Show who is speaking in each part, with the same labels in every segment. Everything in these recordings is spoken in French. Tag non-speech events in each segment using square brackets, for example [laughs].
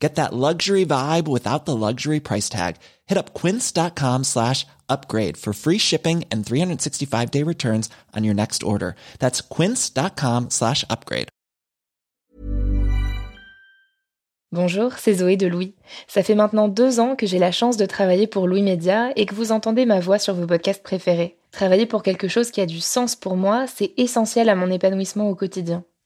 Speaker 1: Get that luxury vibe without the luxury price tag. Hit up quince.com slash upgrade for free shipping and 365 day returns on your next order. That's quince.com slash upgrade.
Speaker 2: Bonjour, c'est Zoé de Louis. Ça fait maintenant deux ans que j'ai la chance de travailler pour Louis Média et que vous entendez ma voix sur vos podcasts préférés. Travailler pour quelque chose qui a du sens pour moi, c'est essentiel à mon épanouissement au quotidien.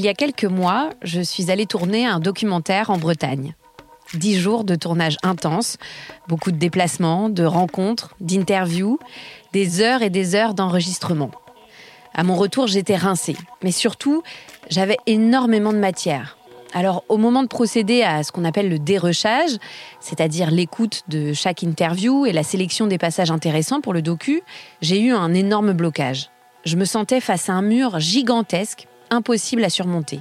Speaker 3: Il y a quelques mois, je suis allée tourner un documentaire en Bretagne. Dix jours de tournage intense, beaucoup de déplacements, de rencontres, d'interviews, des heures et des heures d'enregistrement. À mon retour, j'étais rincée, mais surtout, j'avais énormément de matière. Alors, au moment de procéder à ce qu'on appelle le dérochage, c'est-à-dire l'écoute de chaque interview et la sélection des passages intéressants pour le docu, j'ai eu un énorme blocage. Je me sentais face à un mur gigantesque impossible à surmonter.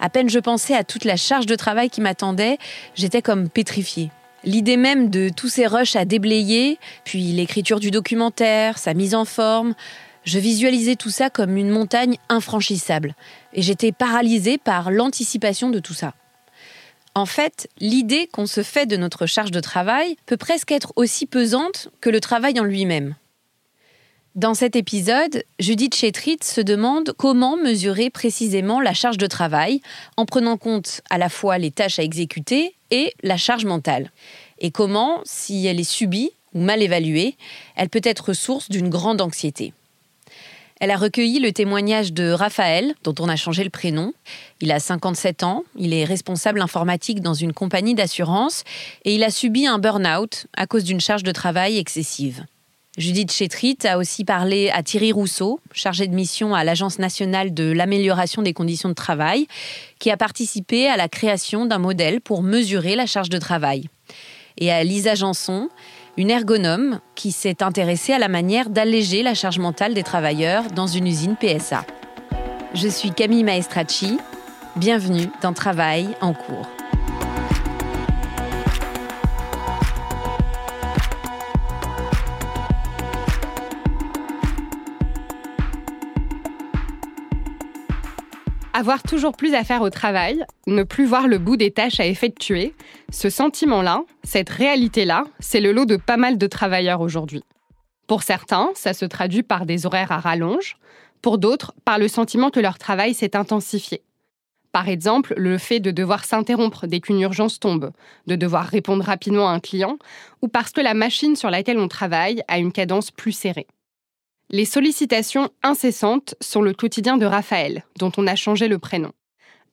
Speaker 3: À peine je pensais à toute la charge de travail qui m'attendait, j'étais comme pétrifiée. L'idée même de tous ces rushs à déblayer, puis l'écriture du documentaire, sa mise en forme, je visualisais tout ça comme une montagne infranchissable, et j'étais paralysée par l'anticipation de tout ça. En fait, l'idée qu'on se fait de notre charge de travail peut presque être aussi pesante que le travail en lui-même. Dans cet épisode, Judith Chetrit se demande comment mesurer précisément la charge de travail en prenant compte à la fois les tâches à exécuter et la charge mentale. Et comment, si elle est subie ou mal évaluée, elle peut être source d'une grande anxiété. Elle a recueilli le témoignage de Raphaël, dont on a changé le prénom. Il a 57 ans, il est responsable informatique dans une compagnie d'assurance et il a subi un burn-out à cause d'une charge de travail excessive. Judith Chétrit a aussi parlé à Thierry Rousseau, chargé de mission à l'Agence nationale de l'amélioration des conditions de travail, qui a participé à la création d'un modèle pour mesurer la charge de travail. Et à Lisa Janson, une ergonome qui s'est intéressée à la manière d'alléger la charge mentale des travailleurs dans une usine PSA. Je suis Camille Maestracci. Bienvenue dans Travail en cours.
Speaker 4: Avoir toujours plus à faire au travail, ne plus voir le bout des tâches à effectuer, ce sentiment-là, cette réalité-là, c'est le lot de pas mal de travailleurs aujourd'hui. Pour certains, ça se traduit par des horaires à rallonge, pour d'autres, par le sentiment que leur travail s'est intensifié. Par exemple, le fait de devoir s'interrompre dès qu'une urgence tombe, de devoir répondre rapidement à un client, ou parce que la machine sur laquelle on travaille a une cadence plus serrée. Les sollicitations incessantes sont le quotidien de Raphaël, dont on a changé le prénom.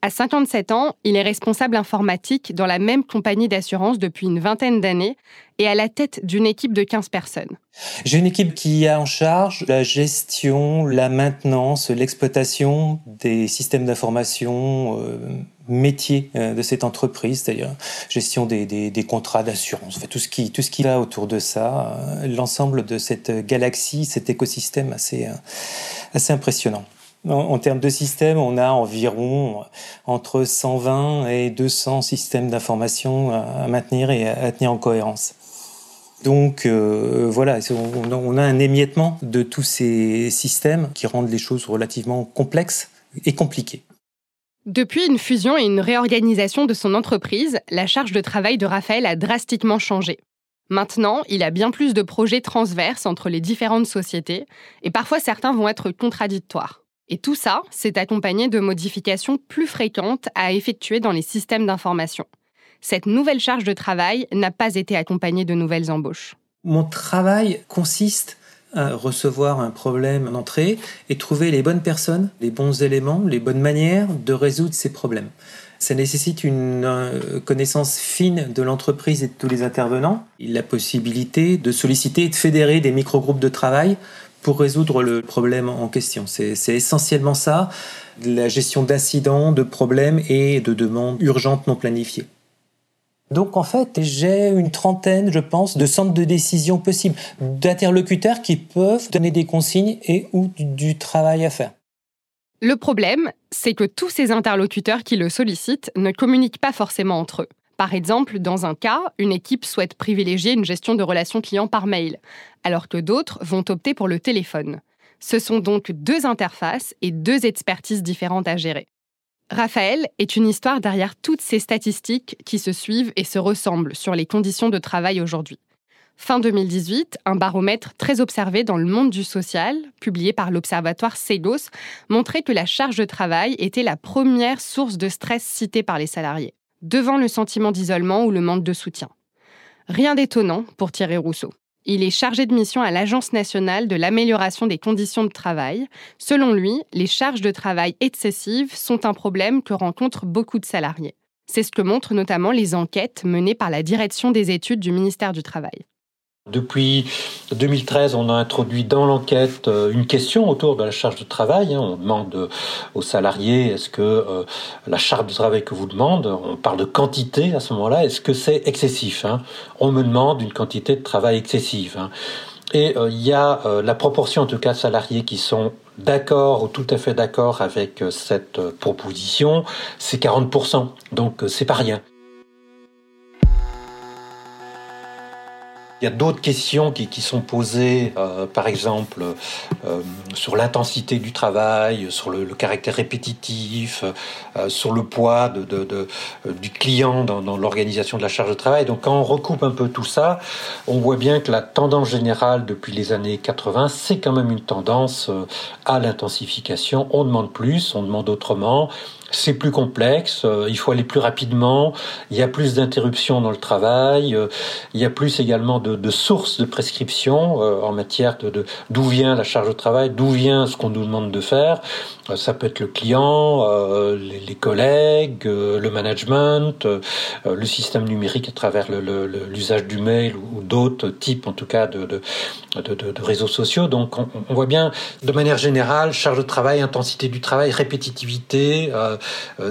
Speaker 4: À 57 ans, il est responsable informatique dans la même compagnie d'assurance depuis une vingtaine d'années et à la tête d'une équipe de 15 personnes.
Speaker 5: J'ai une équipe qui a en charge la gestion, la maintenance, l'exploitation des systèmes d'information euh, métiers euh, de cette entreprise, c'est-à-dire gestion des, contrats d'assurance, tout ce qui tout ce qui va autour de ça, euh, l'ensemble de cette galaxie, cet écosystème assez assez impressionnant. En, termes de système, on a environ entre 120 et 200 systèmes d'information à maintenir et à tenir en cohérence. Donc euh, voilà, on a un émiettement de tous ces systèmes qui rendent les choses relativement complexes et compliquées.
Speaker 4: Depuis une fusion et une réorganisation de son entreprise, la charge de travail de Raphaël a drastiquement changé. Maintenant, il a bien plus de projets transverses entre les différentes sociétés, et parfois certains vont être contradictoires. Et tout ça, c'est accompagné de modifications plus fréquentes à effectuer dans les systèmes d'information. Cette nouvelle charge de travail n'a pas été accompagnée de nouvelles embauches.
Speaker 5: Mon travail consiste recevoir un problème en entrée et trouver les bonnes personnes, les bons éléments, les bonnes manières de résoudre ces problèmes. Ça nécessite une euh, connaissance fine de l'entreprise et de tous les intervenants, la possibilité de solliciter et de fédérer des micro-groupes de travail pour résoudre le problème en question. C'est essentiellement ça, la gestion d'incidents, de problèmes et de demandes urgentes non planifiées. Donc en fait, j'ai une trentaine, je pense, de centres de décision possibles, d'interlocuteurs qui peuvent donner des consignes et ou du travail à faire.
Speaker 4: Le problème, c'est que tous ces interlocuteurs qui le sollicitent ne communiquent pas forcément entre eux. Par exemple, dans un cas, une équipe souhaite privilégier une gestion de relations clients par mail, alors que d'autres vont opter pour le téléphone. Ce sont donc deux interfaces et deux expertises différentes à gérer. Raphaël est une histoire derrière toutes ces statistiques qui se suivent et se ressemblent sur les conditions de travail aujourd'hui. Fin 2018, un baromètre très observé dans le monde du social, publié par l'observatoire Segos, montrait que la charge de travail était la première source de stress citée par les salariés, devant le sentiment d'isolement ou le manque de soutien. Rien d'étonnant pour Thierry Rousseau. Il est chargé de mission à l'Agence nationale de l'amélioration des conditions de travail. Selon lui, les charges de travail excessives sont un problème que rencontrent beaucoup de salariés. C'est ce que montrent notamment les enquêtes menées par la direction des études du ministère du Travail.
Speaker 6: Depuis 2013, on a introduit dans l'enquête euh, une question autour de la charge de travail. Hein. On demande aux salariés est-ce que euh, la charge de travail que vous demandez, on parle de quantité à ce moment-là, est-ce que c'est excessif hein? On me demande une quantité de travail excessive. Hein. Et euh, il y a la proportion en tout cas salariés qui sont d'accord ou tout à fait d'accord avec cette proposition, c'est 40%. Donc c'est pas rien. Il y a d'autres questions qui, sont posées, euh, par exemple, euh, sur l'intensité du travail, sur le, caractère répétitif, euh, sur le poids du client dans l'organisation de la charge de travail. Donc quand on recoupe un peu tout ça, on voit bien que la tendance générale depuis les années 80, c'est quand même une tendance à l'intensification. On demande plus, on demande autrement c'est plus complexe, euh, il faut aller plus rapidement, il y a plus d'interruptions dans le travail, euh, il y a plus également de, de sources de prescription euh, en matière de d'où vient la charge de travail, d'où vient ce qu'on nous demande de faire. ça peut être le client, les, les, collègues, le management, le système numérique à travers l'usage du mail ou, d'autres types en tout cas de, de, de réseaux sociaux. Donc on, on, voit bien de manière générale charge de travail, intensité du travail, répétitivité. Euh,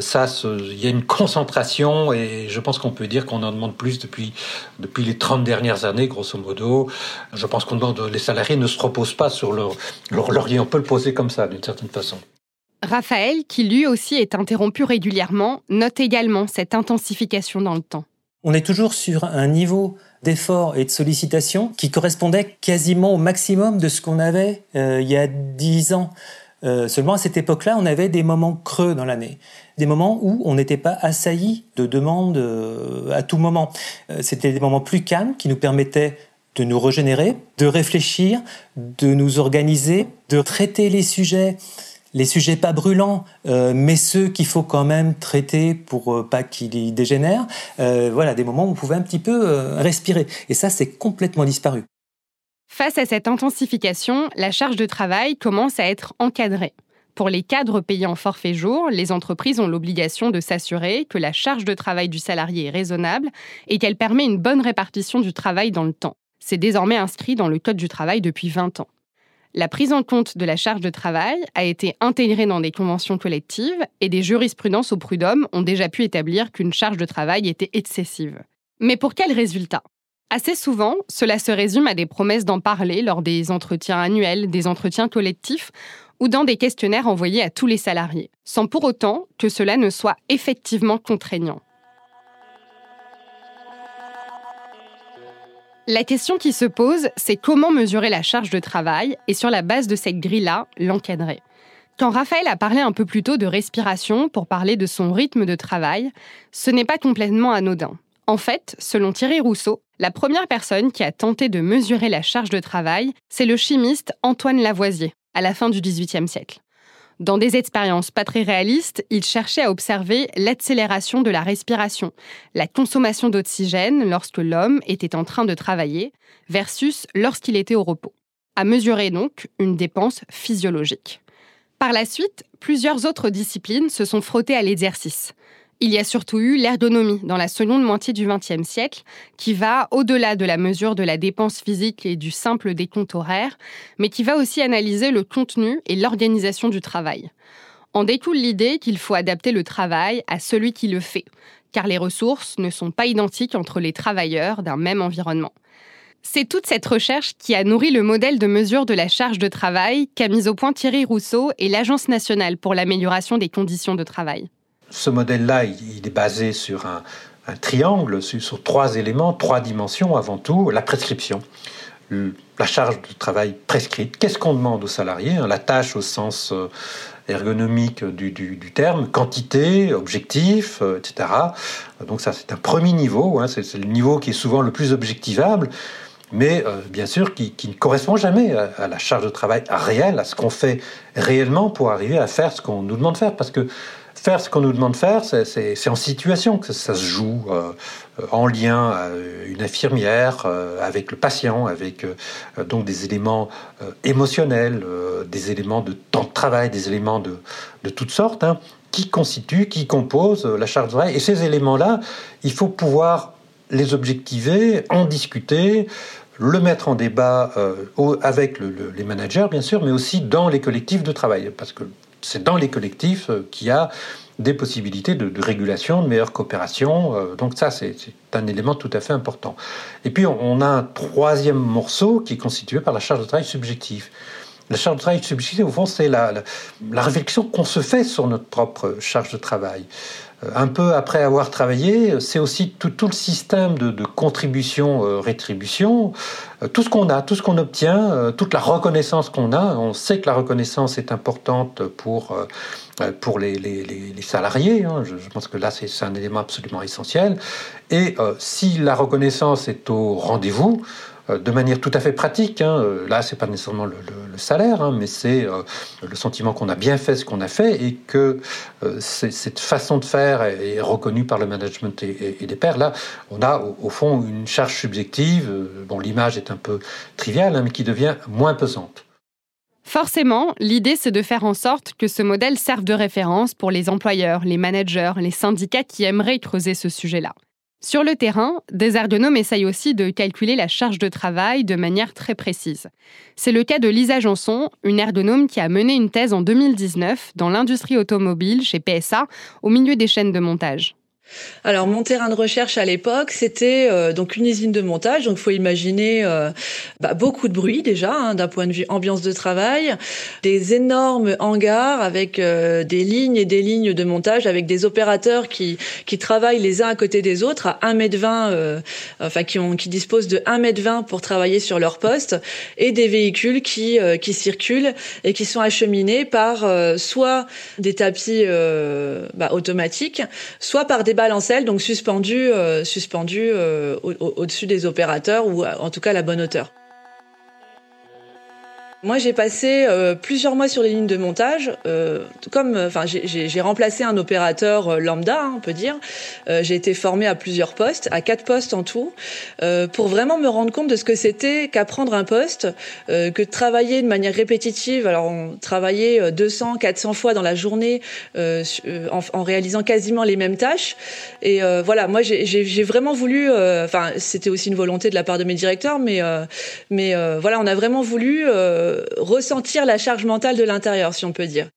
Speaker 6: ça, il y a une concentration et je pense qu'on peut dire qu'on en demande plus depuis, depuis les 30 dernières années, grosso modo. Je pense qu'on demande, les salariés ne se reposent pas sur leur, leur laurier. On peut le poser comme ça, d'une certaine façon.
Speaker 4: Raphaël, qui lui aussi est interrompu régulièrement, note également cette intensification dans le temps.
Speaker 5: On est toujours sur un niveau d'effort et de sollicitation qui correspondait quasiment au maximum de ce qu'on avait euh, il y a 10 ans. Euh, seulement à cette époque-là, on avait des moments creux dans l'année, des moments où on n'était pas assailli de demandes euh, à tout moment. Euh, c'était des moments plus calmes qui nous permettaient de nous régénérer, de réfléchir, de nous organiser, de traiter les sujets les sujets pas brûlants, mais ceux qu'il faut quand même traiter pour pas qu'ils dégénèrent. voilà, des moments où on pouvait un petit peu respirer. Et ça, c'est complètement disparu.
Speaker 4: Face à cette intensification, la charge de travail commence à être encadrée. Pour les cadres payés en forfait jour, les entreprises ont l'obligation de s'assurer que la charge de travail du salarié est raisonnable et qu'elle permet une bonne répartition du travail dans le temps. C'est désormais inscrit dans le Code du travail depuis 20 ans. La prise en compte de la charge de travail a été intégrée dans des conventions collectives et des jurisprudences au prud'homme ont déjà pu établir qu'une charge de travail était excessive. Mais pour quel résultat? Assez souvent, cela se résume à des promesses d'en parler lors des entretiens annuels, des entretiens collectifs ou dans des questionnaires envoyés à tous les salariés, sans pour autant que cela ne soit effectivement contraignant. La question qui se pose, c'est comment mesurer la charge de travail et sur la base de cette grille-là, l'encadrer. Quand Raphaël a parlé un peu plus tôt de respiration pour parler de son rythme de travail, ce n'est pas complètement anodin. En fait, selon Thierry Rousseau, la première personne qui a tenté de mesurer la charge de travail, c'est le chimiste Antoine Lavoisier, à la fin du XVIIIe siècle. Dans des expériences pas très réalistes, il cherchait à observer l'accélération de la respiration, la consommation d'oxygène lorsque l'homme était en train de travailler, versus lorsqu'il était au repos. À mesurer donc une dépense physiologique. Par la suite, plusieurs autres disciplines se sont frottées à l'exercice. Il y a surtout eu l'ergonomie dans la seconde moitié du XXe siècle, qui va au-delà de la mesure de la dépense physique et du simple décompte horaire, mais qui va aussi analyser le contenu et l'organisation du travail. En découle l'idée qu'il faut adapter le travail à celui qui le fait, car les ressources ne sont pas identiques entre les travailleurs d'un même environnement. C'est toute cette recherche qui a nourri le modèle de mesure de la charge de travail qu'a mis au point Thierry Rousseau et l'Agence nationale pour l'amélioration des conditions de travail.
Speaker 6: Ce modèle-là, il est basé sur un, triangle, sur, trois éléments, trois dimensions avant tout. La prescription, la charge de travail prescrite. Qu'est-ce qu'on demande aux salariés hein, La tâche au sens euh, ergonomique du, terme, quantité, objectif, euh, etc. Donc ça, c'est un premier niveau. Hein, c'est le niveau qui est souvent le plus objectivable mais euh, bien sûr qui, ne correspond jamais à, la charge de travail réelle, à ce qu'on fait réellement pour arriver à faire ce qu'on nous demande de faire. Parce que faire ce qu'on nous demande de faire, c'est en situation que ça, se joue, euh, en lien avec une infirmière, euh, avec le patient, avec euh, donc des éléments émotionnels, des éléments de temps de travail, des éléments de, de toutes sortes, hein, qui constituent, qui composent la charge de travail. Et ces éléments-là, il faut pouvoir les objectiver, en discuter, le mettre en débat avec les managers, bien sûr, mais aussi dans les collectifs de travail. Parce que c'est dans les collectifs euh, qu'il y a des possibilités de, régulation, de meilleure coopération. Euh, donc ça, c'est un élément tout à fait important. Et puis, on, a un troisième morceau qui est constitué par la charge de travail subjective. La charge de travail subjective, au fond, c'est la, réflexion qu'on se fait sur notre propre charge de travail. Euh, un peu après avoir travaillé, c'est aussi tout, le système de, contribution-rétribution, euh, euh, tout ce qu'on a, tout ce qu'on obtient, toute la reconnaissance qu'on a. On sait que la reconnaissance est importante pour, pour les, salariés. Hein. Je, pense que là, c'est un élément absolument essentiel. Et si la reconnaissance est au rendez-vous, de manière tout à fait pratique. Hein. Euh, là, c'est pas nécessairement le, salaire, hein, mais c'est euh, le sentiment qu'on a bien fait ce qu'on a fait et que cette façon de faire est, reconnue par le management et, les pairs. Là, on a au, fond une charge subjective. bon, l'image est un peu triviale, hein, mais qui devient moins pesante.
Speaker 4: Forcément, l'idée, c'est de faire en sorte que ce modèle serve de référence pour les employeurs, les managers, les syndicats qui aimeraient creuser ce sujet-là. Sur le terrain, des ergonomes essayent aussi de calculer la charge de travail de manière très précise. C'est le cas de Lisa Janson, une ergonome qui a mené une thèse en 2019 dans l'industrie automobile chez PSA au milieu des chaînes de montage.
Speaker 7: Alors mon terrain de recherche à l'époque, c'était euh, donc une usine de montage. Donc faut imaginer euh, bah, beaucoup de bruit déjà hein, d'un point de vue ambiance de travail, des énormes hangars avec euh, des lignes et des lignes de montage avec des opérateurs qui qui travaillent les uns à côté des autres à 1 m 20 enfin qui ont qui disposent de 1 m 20 pour travailler sur leur poste et des véhicules qui qui circulent et qui sont acheminés par soit des tapis bah, automatiques, soit par des balancelles, donc suspendues, euh, suspendues euh, au-dessus des opérateurs ou en tout cas à la bonne hauteur. Moi, j'ai passé euh, plusieurs mois sur les lignes de montage. Euh, comme, enfin, j'ai remplacé un opérateur euh, lambda, hein, on peut dire. j'ai été formée à plusieurs postes, à quatre postes en tout, pour vraiment me rendre compte de ce que c'était qu'apprendre un poste, que de travailler de manière répétitive. Alors, on travaillait 200, 400 fois dans la journée, en, en, réalisant quasiment les mêmes tâches. Et voilà, moi, j'ai vraiment voulu. Enfin, c'était aussi une volonté de la part de mes directeurs, mais mais voilà, on a vraiment voulu ressentir la charge mentale de l'intérieur, si on peut dire.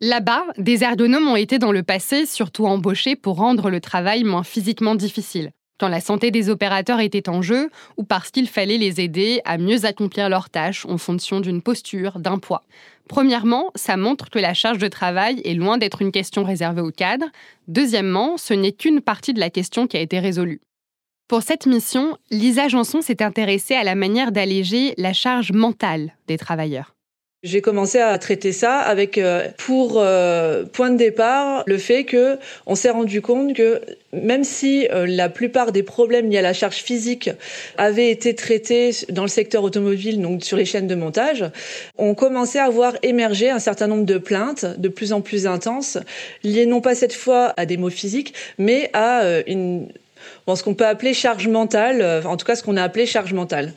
Speaker 4: Là-bas, des ergonomes ont été dans le passé surtout embauchés pour rendre le travail moins physiquement difficile. quand la santé des opérateurs était en jeu ou parce qu'il fallait les aider à mieux accomplir leurs tâches en fonction d'une posture, d'un poids. Premièrement, ça montre que la charge de travail est loin d'être une question réservée au cadre. Deuxièmement, ce n'est qu'une partie de la question qui a été résolue. Pour cette mission, Lisa Janson s'est intéressée à la manière d'alléger la charge mentale des travailleurs.
Speaker 7: J'ai commencé à traiter ça avec euh, pour euh, point de départ le fait que on s'est rendu compte que même si euh, la plupart des problèmes liés à la charge physique avaient été traités dans le secteur automobile, donc sur les chaînes de montage, on commençait à voir émerger un certain nombre de plaintes de plus en plus intenses liées non pas cette fois à des maux physiques, mais à une ce qu'on peut appeler charge mentale, en tout cas ce qu'on a appelé charge mentale.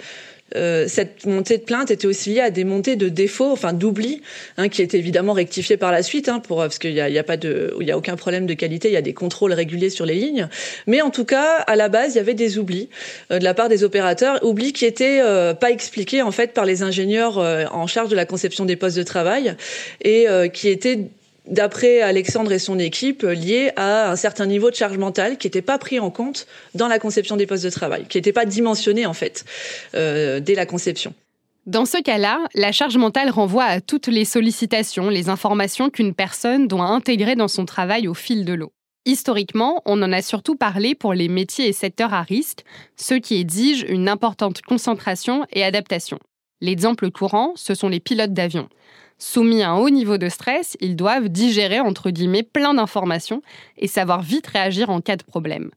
Speaker 7: Euh, cette montée de plainte était aussi liée à des montées de défauts, enfin d'oubli, hein, qui étaient évidemment rectifiés par la suite, hein, pour, parce qu'il n'y a, y a, pas de, il a aucun problème de qualité, il y a des contrôles réguliers sur les lignes. Mais en tout cas, à la base, il y avait des oublis euh, de la part des opérateurs, oublis qui étaient euh, pas expliqués en fait par les ingénieurs en charge de la conception des postes de travail et qui étaient d'après Alexandre et son équipe, lié à un certain niveau de charge mentale qui n'était pas pris en compte dans la conception des postes de travail, qui n'était pas dimensionné en fait euh, dès la conception.
Speaker 4: Dans ce cas-là, la charge mentale renvoie à toutes les sollicitations, les informations qu'une personne doit intégrer dans son travail au fil de l'eau. Historiquement, on en a surtout parlé pour les métiers et secteurs à risque, ceux qui exigent une importante concentration et adaptation. L'exemple courant, ce sont les pilotes d'avion. Soumis à un haut niveau de stress, ils doivent digérer entre guillemets plein d'informations et savoir vite réagir en cas de problème.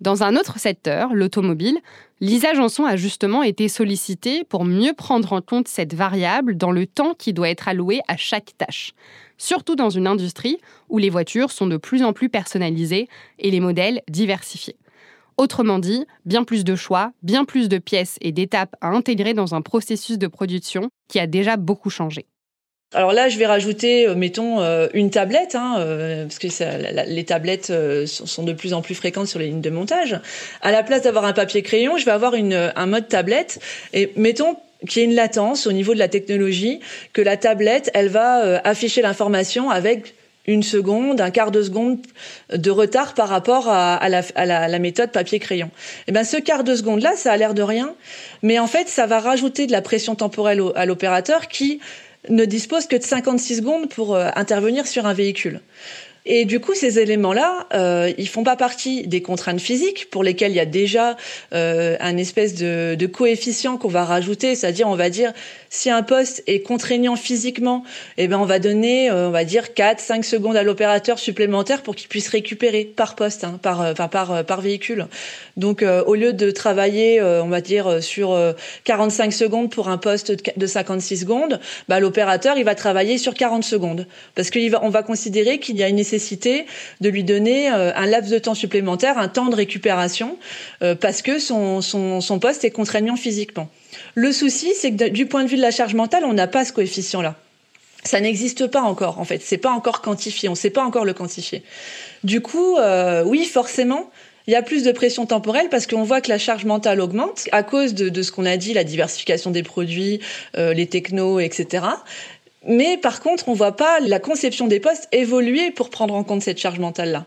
Speaker 4: Dans un autre secteur, l'automobile, Lisa Janson a justement été sollicitée pour mieux prendre en compte cette variable dans le temps qui doit être alloué à chaque tâche. Surtout dans une industrie où les voitures sont de plus en plus personnalisées et les modèles diversifiés. Autrement dit, bien plus de choix, bien plus de pièces et d'étapes à intégrer dans un processus de production qui a déjà beaucoup changé.
Speaker 7: Alors là, je vais rajouter, euh, mettons, euh, une tablette, hein, euh, parce que les tablettes sont de plus en plus fréquentes sur les lignes de montage. À la place d'avoir un papier crayon, je vais avoir un mode tablette. Et mettons qu'il y ait une latence au niveau de la technologie, que la tablette, elle va afficher l'information avec une seconde, un quart de seconde de retard par rapport à, la, à la, méthode papier-crayon. Et eh ben ce quart de seconde là, ça a l'air de rien, mais en fait, ça va rajouter de la pression temporelle à l'opérateur qui ne dispose que de 56 secondes pour euh, intervenir sur un véhicule. Et du coup, ces éléments-là, euh, ils font pas partie des contraintes physiques pour lesquelles il y a déjà euh, un espèce de, de coefficient qu'on va rajouter, c'est-à-dire on va dire si un poste est contraignant physiquement, eh ben on va donner, euh, on va dire 4, 5 secondes à l'opérateur supplémentaire pour qu'il puisse récupérer par poste, hein, par, euh, enfin par, euh, par véhicule. Donc au lieu de travailler, on va dire sur 45 secondes pour un poste de 56 secondes, bah, l'opérateur il va travailler sur 40 secondes parce qu'on va, va considérer qu'il y a une nécessité de lui donner un laps de temps supplémentaire, un temps de récupération parce que son, son, son poste est contraignant physiquement. Le souci, c'est que du point de vue de la charge mentale, on n'a pas ce coefficient-là. Ça n'existe pas encore, en fait. C'est pas encore quantifié. On ne sait pas encore le quantifier. Du coup, euh, oui, forcément, il y a plus de pression temporelle parce qu'on voit que la charge mentale augmente à cause de, ce qu'on a dit, la diversification des produits, euh, les technos, etc. Mais par contre, on voit pas la conception des postes évoluer pour prendre en compte cette charge mentale-là.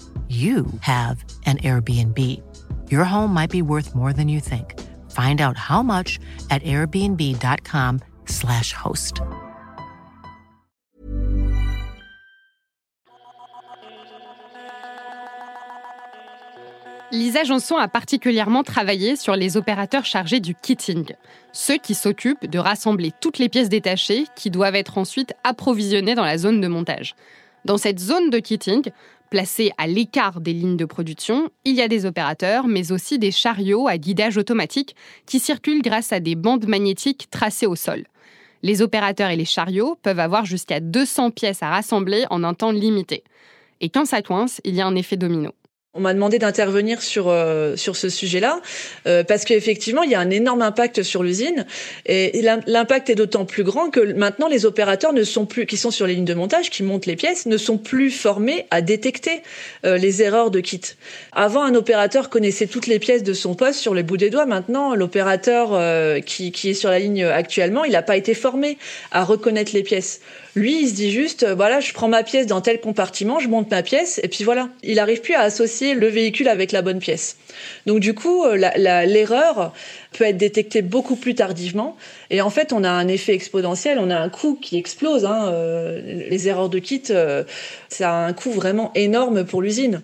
Speaker 8: you have an Airbnb. Your home might be worth more than you think. Find out how much at airbnb.com/slash host.
Speaker 4: Lisa Janson a particulièrement travaillé sur les opérateurs chargés du kitting, ceux qui s'occupent de rassembler toutes les pièces détachées qui doivent être ensuite approvisionnées dans la zone de montage. Dans cette zone de kitting, Placés à l'écart des lignes de production, il y a des opérateurs, mais aussi des chariots à guidage automatique qui circulent grâce à des bandes magnétiques tracées au sol. Les opérateurs et les chariots peuvent avoir jusqu'à 200 pièces à rassembler en un temps limité. Et quand ça coince, il y a un effet domino.
Speaker 7: On m'a demandé d'intervenir sur euh, sur ce sujet-là euh, parce qu'effectivement il y a un énorme impact sur l'usine et l'impact est d'autant plus grand que maintenant les opérateurs ne sont plus qui sont sur les lignes de montage qui montent les pièces ne sont plus formés à détecter euh, les erreurs de kit. Avant un opérateur connaissait toutes les pièces de son poste sur les bouts des doigts. Maintenant l'opérateur qui qui est sur la ligne actuellement il n'a pas été formé à reconnaître les pièces. Lui, il se dit juste, euh, voilà, je prends ma pièce dans tel compartiment, je monte ma pièce, et puis voilà. Il n'arrive plus à associer le véhicule avec la bonne pièce. Donc du coup, euh, l'erreur peut être détectée beaucoup plus tardivement. Et en fait, on a un effet exponentiel, on a un coût qui explose. Hein, euh, les erreurs de kit, ça a un coût vraiment énorme pour l'usine.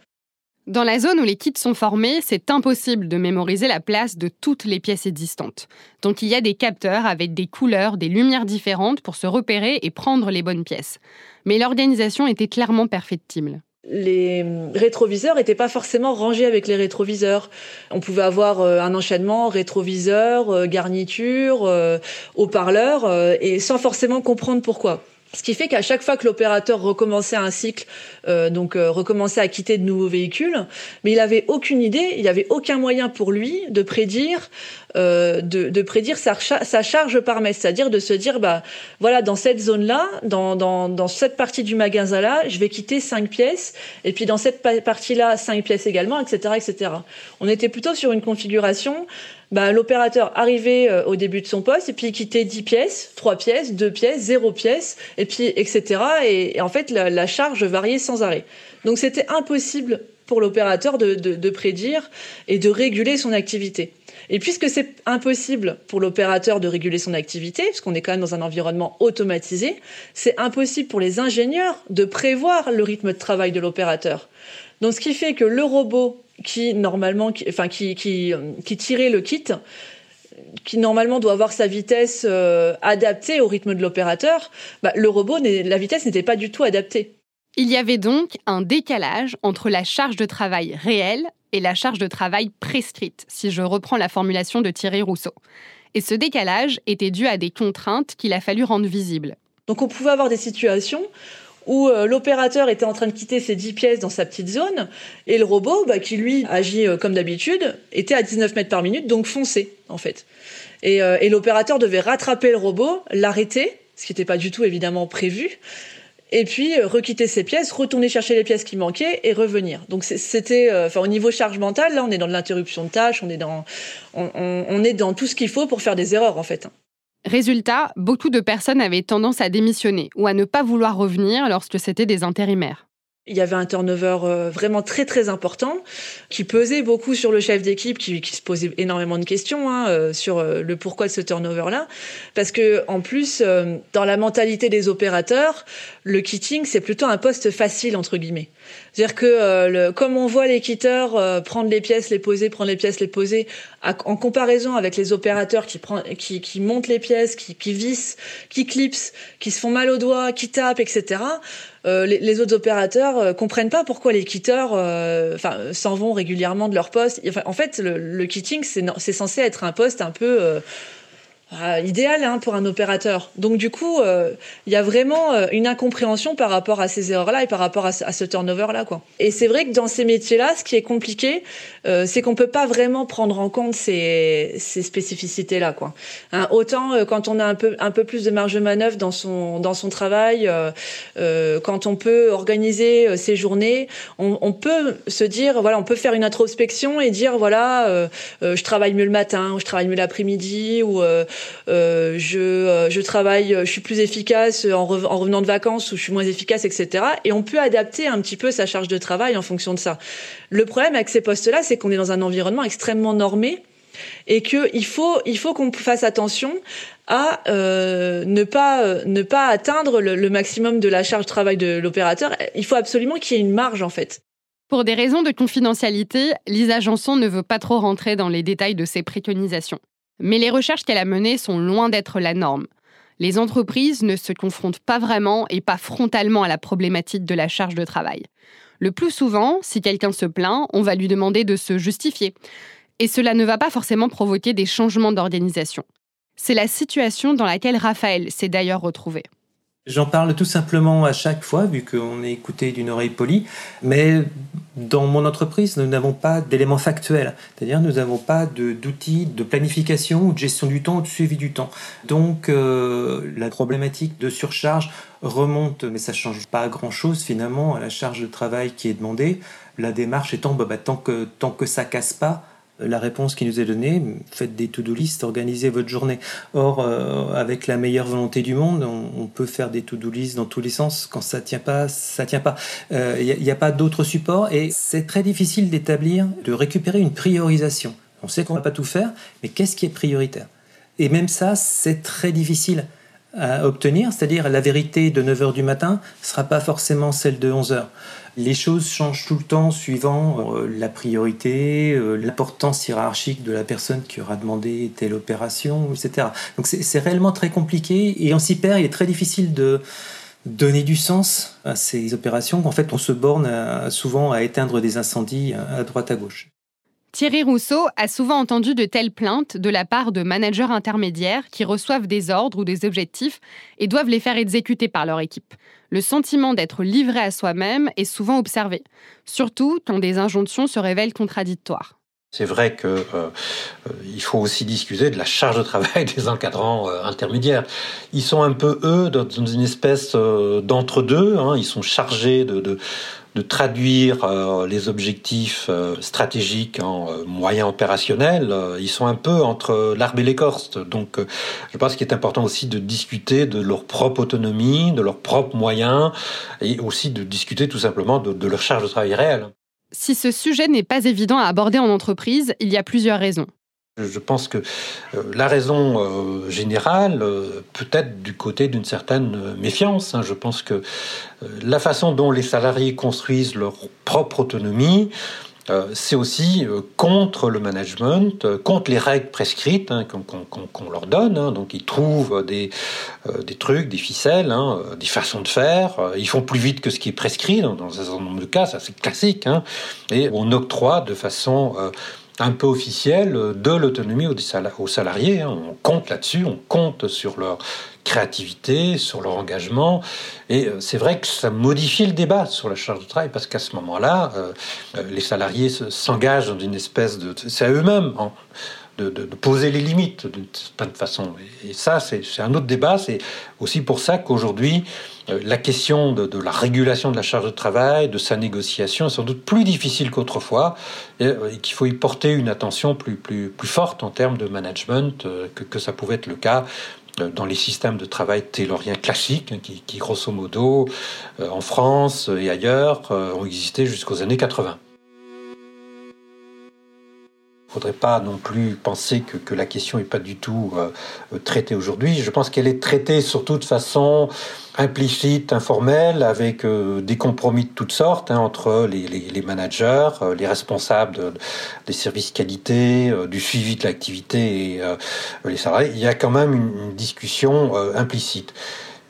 Speaker 4: Dans la zone où les kits sont formés, c'est impossible de mémoriser la place de toutes les pièces existantes. Donc il y a des capteurs avec des couleurs, des lumières différentes pour se repérer et prendre les bonnes pièces. Mais l'organisation était clairement perfectible
Speaker 7: les rétroviseurs n'étaient pas forcément rangés avec les rétroviseurs. On pouvait avoir euh, un enchaînement rétroviseur, euh, garniture, euh, haut-parleur, et sans forcément comprendre pourquoi. Ce qui fait qu'à chaque fois que l'opérateur recommençait un cycle, euh, donc euh, recommençait à quitter de nouveaux véhicules, mais il avait aucune idée, il n'y avait aucun moyen pour lui de prédire, de, de, prédire sa, charge par mètre, c'est-à-dire de se dire, bah voilà, dans cette zone-là, dans, cette partie du magasin-là, je vais quitter cinq pièces, et puis dans cette partie-là, cinq pièces également, etc., etc. On était plutôt sur une configuration bah, l'opérateur arrivait euh, au début de son poste et puis il quittait 10 pièces, 3 pièces, 2 pièces, 0 pièces, et puis etc. Et, en fait, la, charge variait sans arrêt. Donc c'était impossible pour l'opérateur de, prédire et de réguler son activité. Et puisque c'est impossible pour l'opérateur de réguler son activité, puisqu'on est quand même dans un environnement automatisé, c'est impossible pour les ingénieurs de prévoir le rythme de travail de l'opérateur. Donc ce qui fait que le robot qui normalement, qui, enfin qui, qui, qui tirait le kit, qui normalement doit avoir sa vitesse euh, adaptée au rythme de l'opérateur, bah, le robot, la vitesse n'était pas du tout adaptée.
Speaker 4: Il y avait donc un décalage entre la charge de travail réelle et la charge de travail prescrite, si je reprends la formulation de Thierry Rousseau. Et ce décalage était dû à des contraintes qu'il a fallu rendre visibles.
Speaker 7: Donc on pouvait avoir des situations où euh, l'opérateur était en train de quitter ses 10 pièces dans sa petite zone, et le robot, bah, qui lui agit euh, comme d'habitude, était à 19 mètres par minute, donc foncé, en fait. Et, euh, et l'opérateur devait rattraper le robot, l'arrêter, ce qui n'était pas du tout évidemment prévu, et puis requitter ses pièces, retourner chercher les pièces qui manquaient et revenir. Donc c'était, enfin au niveau charge mentale, là on est dans de l'interruption de tâches, on est dans, on est dans tout ce qu'il faut pour faire des erreurs en fait.
Speaker 4: Résultat, beaucoup de personnes avaient tendance à démissionner ou à ne pas vouloir revenir lorsque c'était des intérimaires.
Speaker 7: Il y avait un turnover euh, vraiment très très important qui pesait beaucoup sur le chef d'équipe qui, se posait énormément de questions hein, euh, sur euh, le pourquoi de ce turnover là parce que en plus dans la mentalité des opérateurs le kitting c'est plutôt un poste facile entre guillemets. C'est-à-dire que le, comme on voit les quitteurs prendre les pièces les poser prendre les pièces les poser en comparaison avec les opérateurs qui prend, qui, qui montent les pièces qui, qui vissent qui clipsent qui se font mal aux doigts qui tapent etc euh, les, autres opérateurs euh, comprennent pas pourquoi les quitteurs euh, enfin s'en vont régulièrement de leur poste. en fait, le, le kitting, c'est censé être un poste un peu ah, idéal hein, pour un opérateur. Donc du coup, euh, il y a vraiment euh, une incompréhension par rapport à ces erreurs-là et par rapport à, ce turnover-là. quoi. Et c'est vrai que dans ces métiers-là, ce qui est compliqué, euh, c'est qu'on peut pas vraiment prendre en compte ces, ces spécificités-là. quoi. Hein, autant quand on a un peu, un peu plus de marge de manœuvre dans son, dans son travail, quand on peut organiser ses journées, on, on, peut se dire, voilà, on peut faire une introspection et dire, voilà, je travaille mieux le matin, ou je travaille mieux l'après-midi, ou euh, je, euh, je travaille, je suis plus efficace en, revenant de vacances ou je suis moins efficace, etc. Et on peut adapter un petit peu sa charge de travail en fonction de ça. Le problème avec ces postes-là, c'est qu'on est dans un environnement extrêmement normé et qu'il faut, il faut qu'on fasse attention à euh, ne pas ne pas atteindre le, le, maximum de la charge de travail de l'opérateur. Il faut absolument qu'il y ait une marge en fait.
Speaker 4: Pour des raisons de confidentialité, Lisa Janson ne veut pas trop rentrer dans les détails de ses préconisations. Mais les recherches qu'elle a menées sont loin d'être la norme. Les entreprises ne se confrontent pas vraiment et pas frontalement à la problématique de la charge de travail. Le plus souvent, si quelqu'un se plaint, on va lui demander de se justifier. Et cela ne va pas forcément provoquer des changements d'organisation. C'est la situation dans laquelle Raphaël s'est d'ailleurs retrouvé.
Speaker 5: J'en parle tout simplement à chaque fois, vu qu'on est écouté d'une oreille polie, mais dans mon entreprise, nous n'avons pas d'éléments factuels, c'est-à-dire nous n'avons pas d'outils de, planification ou de gestion du temps ou de suivi du temps. Donc euh, la problématique de surcharge remonte, mais ça ne change pas grand-chose finalement à la charge de travail qui est demandée. La démarche étant, bah, tant que tant que ça casse pas, la réponse qui nous est donnée, faites des to-do list, organisez votre journée. Or, euh, avec la meilleure volonté du monde, on, peut faire des to-do list dans tous les sens. Quand ça tient pas, ça tient pas. Il euh, n'y a, pas d'autre support et c'est très difficile d'établir, de récupérer une priorisation. On sait qu'on ne va pas tout faire, mais qu'est-ce qui est prioritaire? Et même ça, c'est très difficile à obtenir, c'est-à-dire la vérité de 9h du matin ne sera pas forcément celle de 11h. Les choses changent tout le temps suivant euh, la priorité, euh, l'importance hiérarchique de la personne qui aura demandé telle opération, etc. Donc c'est réellement très compliqué et on s'y perd. Il est très difficile de donner du sens à ces opérations. En fait, on se borne souvent à éteindre des incendies à droite à gauche.
Speaker 4: Thierry Rousseau a souvent entendu de telles plaintes de la part de managers intermédiaires qui reçoivent des ordres ou des objectifs et doivent les faire exécuter par leur équipe. Le sentiment d'être livré à soi-même est souvent observé, surtout quand des injonctions se révèlent contradictoires.
Speaker 6: C'est vrai qu'il euh, euh, faut aussi discuter de la charge de travail [laughs] des encadrants euh, intermédiaires. Ils sont un peu eux dans une espèce d'entre-deux. Hein. Ils sont chargés de de traduire euh, les objectifs euh, stratégiques en euh, moyens opérationnels, ils sont un peu entre l'arbre et l'écorce. Donc je pense qu'il est important aussi de discuter de leur propre autonomie, de leurs propres moyens, et aussi de discuter tout simplement de, de leur charge de travail réelle.
Speaker 4: Si ce sujet n'est pas évident à aborder en entreprise, il y a plusieurs raisons.
Speaker 6: Je pense que euh, la raison euh, générale euh, peut être du côté d'une certaine méfiance. Hein. Je pense que la façon dont les salariés construisent leur propre autonomie, c'est aussi contre le management, contre les règles prescrites hein, qu'on leur donne. Hein. Donc ils trouvent des, trucs, des ficelles, des façons de faire. Ils font plus vite que ce qui est prescrit dans, un certain nombre de cas, ça c'est classique. Et on octroie de façon un peu officiel de l'autonomie aux salariés. Hein. On compte là-dessus, on compte sur leur créativité, sur leur engagement. Et euh, c'est vrai que ça modifie le débat sur la charge de travail parce qu'à ce moment-là, euh, euh, les salariés s'engagent dans une espèce de... C'est à eux-mêmes hein, de, poser les limites d'une certaine façon. Et, ça, c'est un autre débat. C'est aussi pour ça qu'aujourd'hui, euh, la question de, la régulation de la charge de travail, de sa négociation est sans doute plus difficile qu'autrefois euh, et, qu'il faut y porter une attention plus, plus, plus forte en termes de management euh, que, que ça pouvait être le cas dans les systèmes de travail tayloriens classiques, hein, qui, grosso modo, en France et ailleurs, ont existé jusqu'aux années 80 faudrait pas non plus penser que, que la question n'est pas du tout euh, euh, traitée aujourd'hui. Je pense qu'elle est traitée surtout de façon implicite, informelle, avec euh, des compromis de toutes sortes hein, entre les, les, les, managers, les responsables des services qualité, du suivi de l'activité et les salariés. Il y a quand même une discussion implicite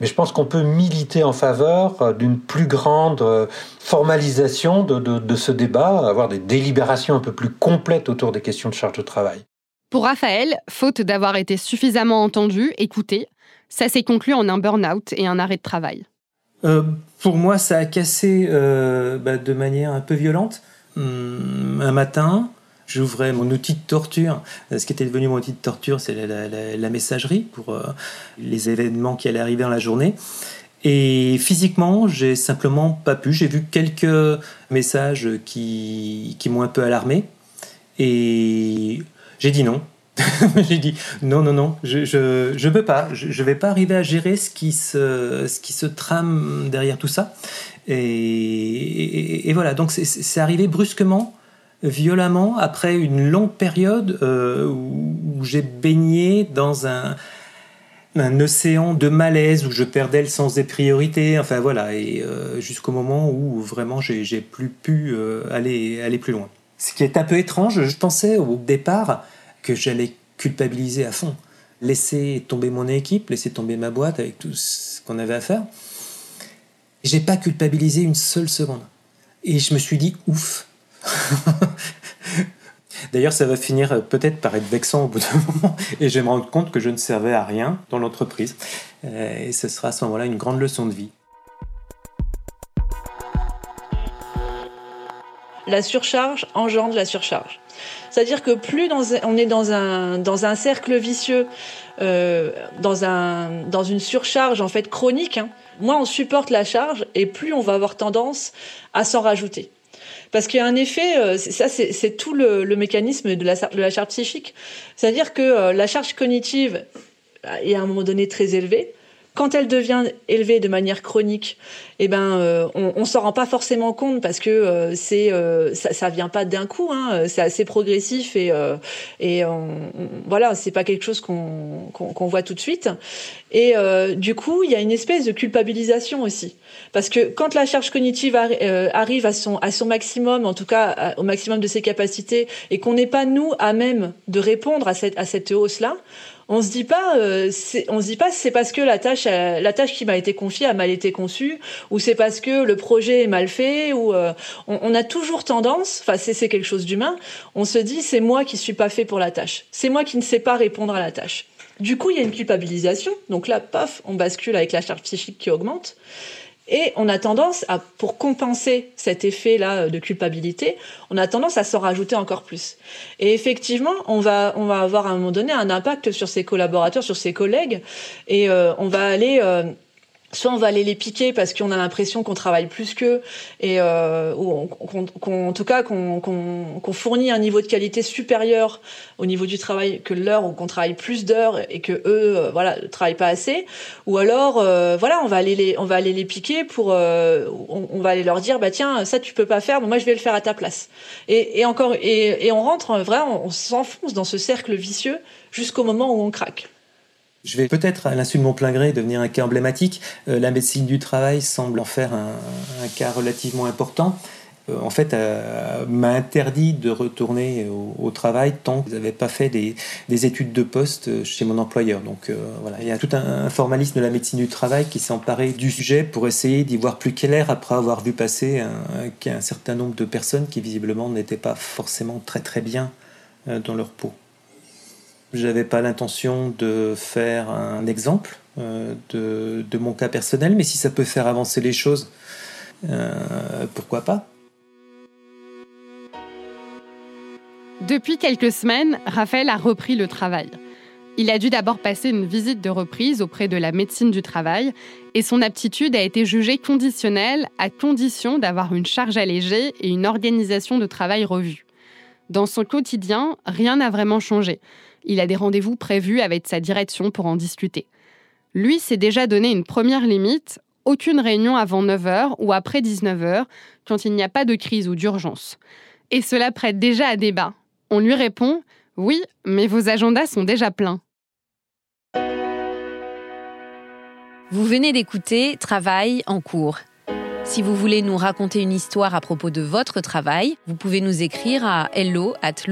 Speaker 6: mais je pense qu'on peut militer en faveur euh, d'une plus grande euh, formalisation de, de, ce débat, avoir des délibérations un peu plus complètes autour des questions de charge de travail.
Speaker 4: Pour Raphaël, faute d'avoir été suffisamment entendu, écouté, ça s'est conclu en un burn-out et un arrêt de travail.
Speaker 5: Euh, pour moi, ça a cassé bah, de manière un peu violente. Hum, un matin, j'ouvrais mon outil de torture. Ce qui était devenu mon outil de torture, c'est la, messagerie pour euh, les événements qui allaient arriver dans la journée. Et physiquement, j'ai simplement pas pu. J'ai vu quelques messages qui, qui m'ont un peu alarmé. Et j'ai dit non. [laughs] j'ai dit non, non, non, je je, je peux pas. Je, je vais pas arriver à gérer ce qui se, ce qui se trame derrière tout ça. Et, et voilà, donc c'est arrivé brusquement violemment après une longue période euh, où, j'ai baigné dans un, océan de malaise où je perdais le sens des priorités, enfin voilà, et euh, jusqu'au moment où vraiment j'ai plus pu euh, aller, aller plus loin. Ce qui est un peu étrange, je pensais au départ que j'allais culpabiliser à fond, laisser tomber mon équipe, laisser tomber ma boîte avec tout ce qu'on avait à faire. J'ai pas culpabilisé une seule seconde. Et je me suis dit, ouf, [laughs] D'ailleurs, ça va finir peut-être par être vexant au bout d'un moment et je vais me rendre compte que je ne servais à rien dans l'entreprise. et ce sera à ce moment-là une grande leçon de vie.
Speaker 7: La surcharge engendre la surcharge. C'est-à-dire que plus on est dans un, dans un cercle vicieux, euh, dans, un, dans une surcharge en fait chronique, hein, moins on supporte la charge et plus on va avoir tendance à s'en rajouter. Parce qu'il y a un effet, euh, ça c'est tout le, mécanisme de la, charge psychique. C'est-à-dire que euh, la charge cognitive est à un moment donné très élevée. Quand elle devient élevée de manière chronique, eh ben, euh, on, on s'en rend pas forcément compte parce que euh, c'est euh, ça, ça vient pas d'un coup. Hein, c'est assez progressif et et on, voilà, c'est pas quelque chose qu'on qu'on voit tout de suite. Et du coup, il y a une espèce de culpabilisation aussi, parce que quand la charge cognitive arrive à son à son maximum, en tout cas au maximum de ses capacités, et qu'on n'est pas nous à même de répondre à cette à cette hausse là on se dit pas, euh, on se dit pas c'est parce que la tâche, la tâche qui m'a été confiée a mal été conçue, ou c'est parce que le projet est mal fait, ou euh, on, a toujours tendance, enfin c'est quelque chose d'humain, on se dit c'est moi qui suis pas fait pour la tâche, c'est moi qui ne sais pas répondre à la tâche. Du coup, il y a une culpabilisation. Donc là, paf, on bascule avec la charge psychique qui augmente. Et on a tendance à, pour compenser cet effet-là de culpabilité, on a tendance à s'en rajouter encore plus. Et effectivement, on va, on va avoir à un moment donné un impact sur ses collaborateurs, sur ses collègues, et euh, on va aller euh, soit on va aller les piquer parce qu'on a l'impression qu'on travaille plus qu'eux et euh, ou qu'on, en tout cas qu'on, qu'on, fournit un niveau de qualité supérieur au niveau du travail que leur ou qu'on travaille plus d'heures et que eux euh, voilà travaillent pas assez. Ou alors euh, voilà on va aller les on va aller les piquer pour euh, on, va aller leur dire bah tiens ça tu peux pas faire moi je vais le faire à ta place. Et, et encore et, et on rentre vraiment on s'enfonce dans ce cercle vicieux jusqu'au moment où on craque
Speaker 5: je vais peut-être, à l'insu de mon plein gré, devenir un cas emblématique. Euh, la médecine du travail semble en faire un, cas relativement important. Euh, en fait, euh, m'a interdit de retourner au, travail tant que je n'avais pas fait des, des, études de poste chez mon employeur. Donc voilà, il y a tout un, formalisme de la médecine du travail qui s'est emparé du sujet pour essayer d'y voir plus clair après avoir vu passer un, un certain nombre de personnes qui visiblement n'étaient pas forcément très très bien dans leur peau. J'avais pas l'intention de faire un exemple euh, de, mon cas personnel, mais si ça peut faire avancer les choses, euh, pourquoi pas
Speaker 4: Depuis quelques semaines, Raphaël a repris le travail. Il a dû d'abord passer une visite de reprise auprès de la médecine du travail et son aptitude a été jugée conditionnelle à condition d'avoir une charge allégée et une organisation de travail revue. Dans son quotidien, rien n'a vraiment changé. Il a des rendez-vous prévus avec sa direction pour en discuter. Lui s'est déjà donné une première limite, aucune réunion avant 9h ou après 19h quand il n'y a pas de crise ou d'urgence. Et cela prête déjà à débat. On lui répond Oui, mais vos agendas sont déjà pleins.
Speaker 3: Vous venez d'écouter Travail en cours. Si vous voulez nous raconter une histoire à propos de votre travail, vous pouvez nous écrire à hello at.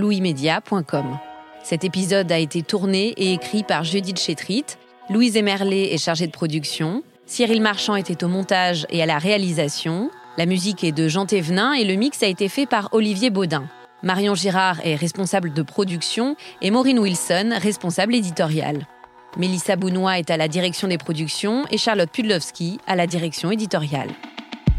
Speaker 3: Cet épisode a été tourné et écrit par Judith Chétrit. Louise Emerlet est chargée de production. Cyril Marchand était au montage et à la réalisation. La musique est de Jean Thévenin et le mix a été fait par Olivier Baudin. Marion Girard est responsable de production et Maureen Wilson, responsable éditoriale. Mélissa Bounois est à la direction des productions et Charlotte Pudlowski à la direction éditoriale.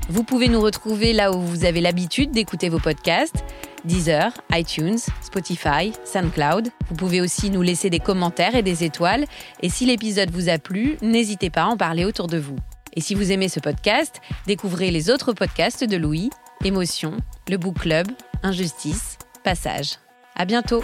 Speaker 3: Vous pouvez nous retrouver là où vous avez l'habitude d'écouter vos podcasts. Deezer, iTunes, Spotify, SoundCloud. Vous pouvez aussi nous laisser des commentaires et des étoiles. Et si l'épisode vous a plu, n'hésitez pas à en parler autour de vous. Et si vous aimez ce podcast, découvrez les autres podcasts de Louis, Émotion, Le Book Club, Injustice, Passage. À bientôt!